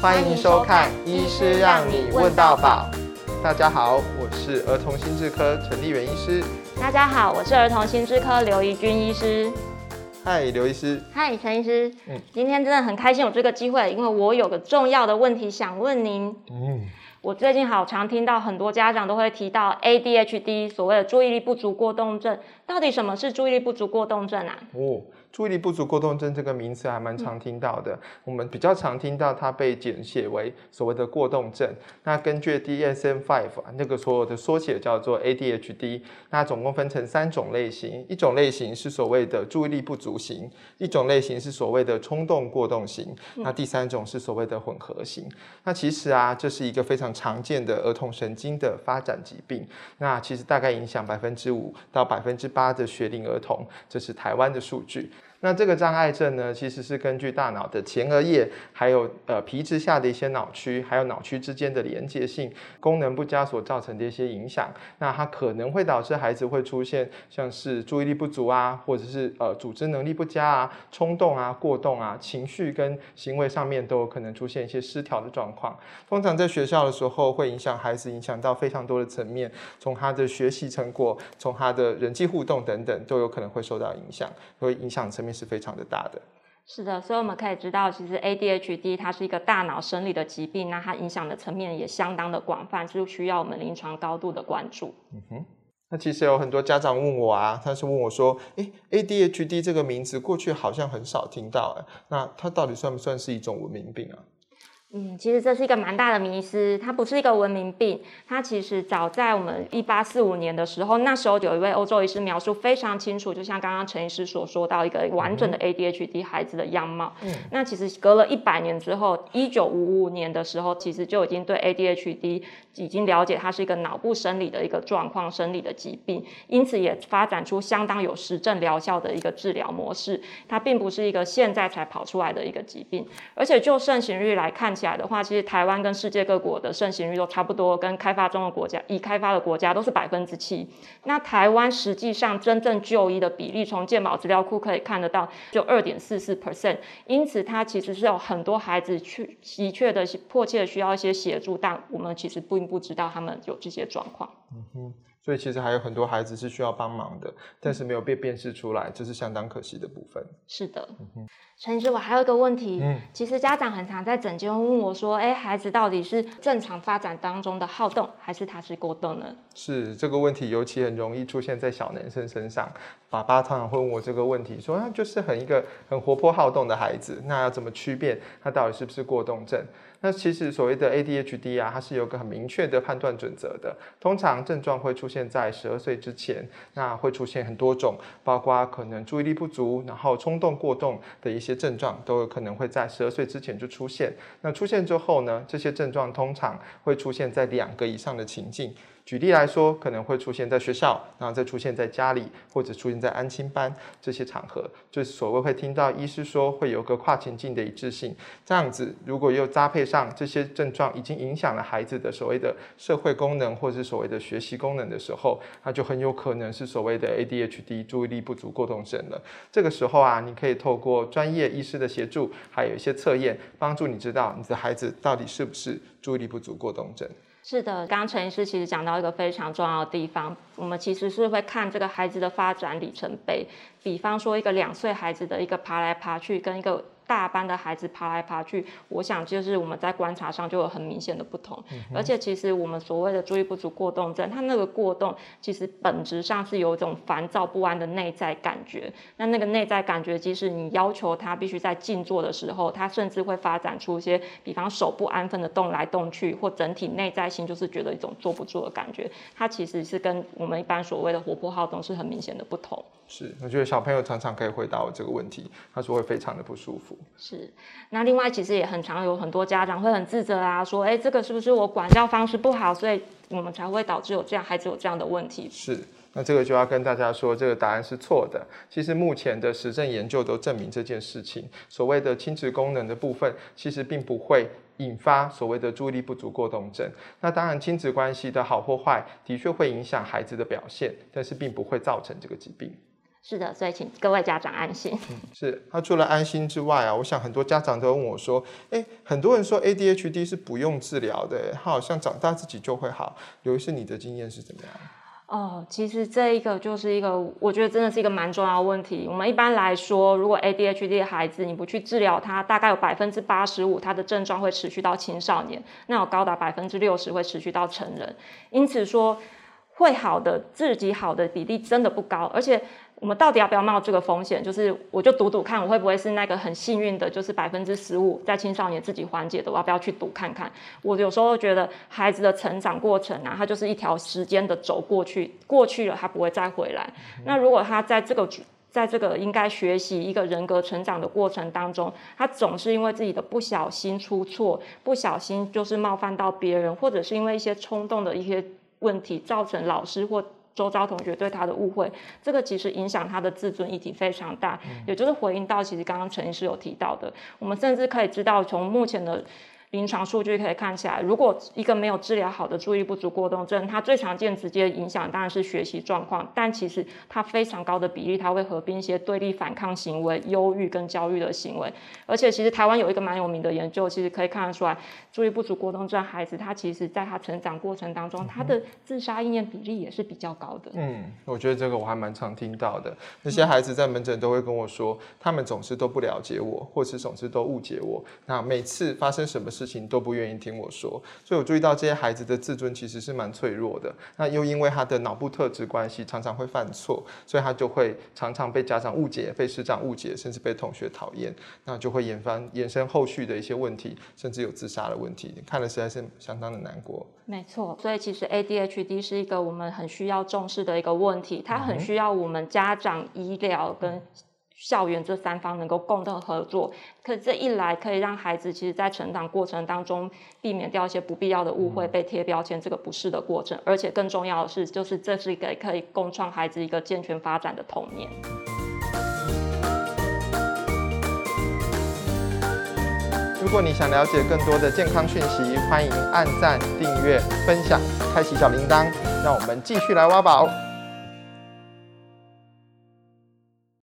欢迎收看《医师让你问到饱》。大家好，我是儿童心智科陈立元医师。大家好，我是儿童心智科刘怡君医师。嗨，刘医师。嗨，陈医师。嗯，今天真的很开心有这个机会，因为我有个重要的问题想问您。嗯。我最近好常听到很多家长都会提到 ADHD，所谓的注意力不足过动症。到底什么是注意力不足过动症啊？哦。注意力不足过动症这个名词还蛮常听到的，我们比较常听到它被简写为所谓的过动症。那根据 DSM-5 那个所有的缩写叫做 ADHD，那总共分成三种类型，一种类型是所谓的注意力不足型，一种类型是所谓的冲动过动型，那第三种是所谓的混合型。那其实啊，这是一个非常常见的儿童神经的发展疾病，那其实大概影响百分之五到百分之八的学龄儿童，这是台湾的数据。那这个障碍症呢，其实是根据大脑的前额叶，还有呃皮质下的一些脑区，还有脑区之间的连接性功能不佳所造成的一些影响。那它可能会导致孩子会出现像是注意力不足啊，或者是呃组织能力不佳啊、冲动啊、过动啊、情绪跟行为上面都有可能出现一些失调的状况。通常在学校的时候会影响孩子，影响到非常多的层面，从他的学习成果，从他的人际互动等等，都有可能会受到影响，会影响层面。是非常的大的，是的，所以我们可以知道，其实 ADHD 它是一个大脑生理的疾病，那它影响的层面也相当的广泛，就需要我们临床高度的关注。嗯哼，那其实有很多家长问我啊，他是问我说，诶，ADHD 这个名字过去好像很少听到，诶，那它到底算不算是一种文明病啊？嗯，其实这是一个蛮大的迷思，它不是一个文明病，它其实早在我们一八四五年的时候，那时候有一位欧洲医师描述非常清楚，就像刚刚陈医师所说到一个完整的 ADHD 孩子的样貌。嗯，那其实隔了一百年之后，一九五五年的时候，其实就已经对 ADHD 已经了解它是一个脑部生理的一个状况，生理的疾病，因此也发展出相当有实证疗效的一个治疗模式。它并不是一个现在才跑出来的一个疾病，而且就盛行率来看。起来的话，其实台湾跟世界各国的盛行率都差不多，跟开发中的国家、已开发的国家都是百分之七。那台湾实际上真正就医的比例，从健保资料库可以看得到，就二点四四 percent。因此，它其实是有很多孩子去的确的迫切的需要一些协助，但我们其实并不知道他们有这些状况。嗯哼。所以其实还有很多孩子是需要帮忙的，但是没有被辨识出来，这是相当可惜的部分。是的，陈医师，我还有一个问题，嗯，其实家长很常在诊间问我说，哎，孩子到底是正常发展当中的好动，还是他是过动呢？是这个问题，尤其很容易出现在小男生身上。爸爸常常会问我这个问题，说他就是很一个很活泼好动的孩子，那要怎么区辨他到底是不是过动症？那其实所谓的 ADHD 啊，它是有个很明确的判断准则的。通常症状会出现在十二岁之前，那会出现很多种，包括可能注意力不足，然后冲动过动的一些症状，都有可能会在十二岁之前就出现。那出现之后呢，这些症状通常会出现在两个以上的情境。举例来说，可能会出现在学校，然后再出现在家里，或者出现在安亲班这些场合，就是所谓会听到医师说会有个跨情境的一致性。这样子，如果又搭配上这些症状已经影响了孩子的所谓的社会功能，或是所谓的学习功能的时候，那就很有可能是所谓的 ADHD 注意力不足过动症了。这个时候啊，你可以透过专业医师的协助，还有一些测验，帮助你知道你的孩子到底是不是注意力不足过动症。是的，刚刚陈医师其实讲到一个非常重要的地方，我们其实是会看这个孩子的发展里程碑，比方说一个两岁孩子的一个爬来爬去，跟一个。大班的孩子爬来爬去，我想就是我们在观察上就有很明显的不同。嗯、而且其实我们所谓的注意不足过动症，它那个过动其实本质上是有一种烦躁不安的内在感觉。那那个内在感觉，即使你要求他必须在静坐的时候，他甚至会发展出一些，比方手不安分的动来动去，或整体内在心就是觉得一种坐不住的感觉。它其实是跟我们一般所谓的活泼好动是很明显的不同。是，我觉得小朋友常常可以回答我这个问题，他说会非常的不舒服。是，那另外其实也很常有很多家长会很自责啊，说，哎，这个是不是我管教方式不好，所以我们才会导致有这样孩子有这样的问题？是，那这个就要跟大家说，这个答案是错的。其实目前的实证研究都证明这件事情，所谓的亲子功能的部分，其实并不会引发所谓的注意力不足过动症。那当然，亲子关系的好或坏，的确会影响孩子的表现，但是并不会造成这个疾病。是的，所以请各位家长安心。嗯、是，他除了安心之外啊，我想很多家长都问我说，哎，很多人说 ADHD 是不用治疗的，他好像长大自己就会好。刘医师，你的经验是怎么样？哦，其实这一个就是一个，我觉得真的是一个蛮重要的问题。我们一般来说，如果 ADHD 的孩子你不去治疗他，大概有百分之八十五他的症状会持续到青少年，那有高达百分之六十会持续到成人。因此说，会好的自己好的比例真的不高，而且。我们到底要不要冒这个风险？就是我就赌赌看，我会不会是那个很幸运的，就是百分之十五在青少年自己缓解的？我要不要去赌看看？我有时候觉得孩子的成长过程啊，他就是一条时间的轴过去，过去了他不会再回来。那如果他在这个在这个应该学习一个人格成长的过程当中，他总是因为自己的不小心出错，不小心就是冒犯到别人，或者是因为一些冲动的一些问题，造成老师或周遭同学对他的误会，这个其实影响他的自尊议题非常大，也就是回应到其实刚刚陈医师有提到的，我们甚至可以知道从目前的。临床数据可以看起来，如果一个没有治疗好的注意不足过动症，它最常见直接影响当然是学习状况，但其实它非常高的比例，它会合并一些对立反抗行为、忧郁跟焦虑的行为。而且其实台湾有一个蛮有名的研究，其实可以看得出来，注意不足过动症孩子，他其实在他成长过程当中，他的自杀意念比例也是比较高的。嗯，我觉得这个我还蛮常听到的。那些孩子在门诊都会跟我说，他们总是都不了解我，或是总是都误解我。那每次发生什么事？事情都不愿意听我说，所以我注意到这些孩子的自尊其实是蛮脆弱的。那又因为他的脑部特质关系，常常会犯错，所以他就会常常被家长误解、被师长误解，甚至被同学讨厌。那就会引发延伸后续的一些问题，甚至有自杀的问题。看了实在是相当的难过。没错，所以其实 ADHD 是一个我们很需要重视的一个问题，它很需要我们家长、医疗跟。校园这三方能够共同合作，可这一来可以让孩子其实，在成长过程当中避免掉一些不必要的误会，被贴标签这个不适的过程，而且更重要的是，就是这是一个可以共创孩子一个健全发展的童年。如果你想了解更多的健康讯息，欢迎按赞、订阅、分享、开启小铃铛，让我们继续来挖宝。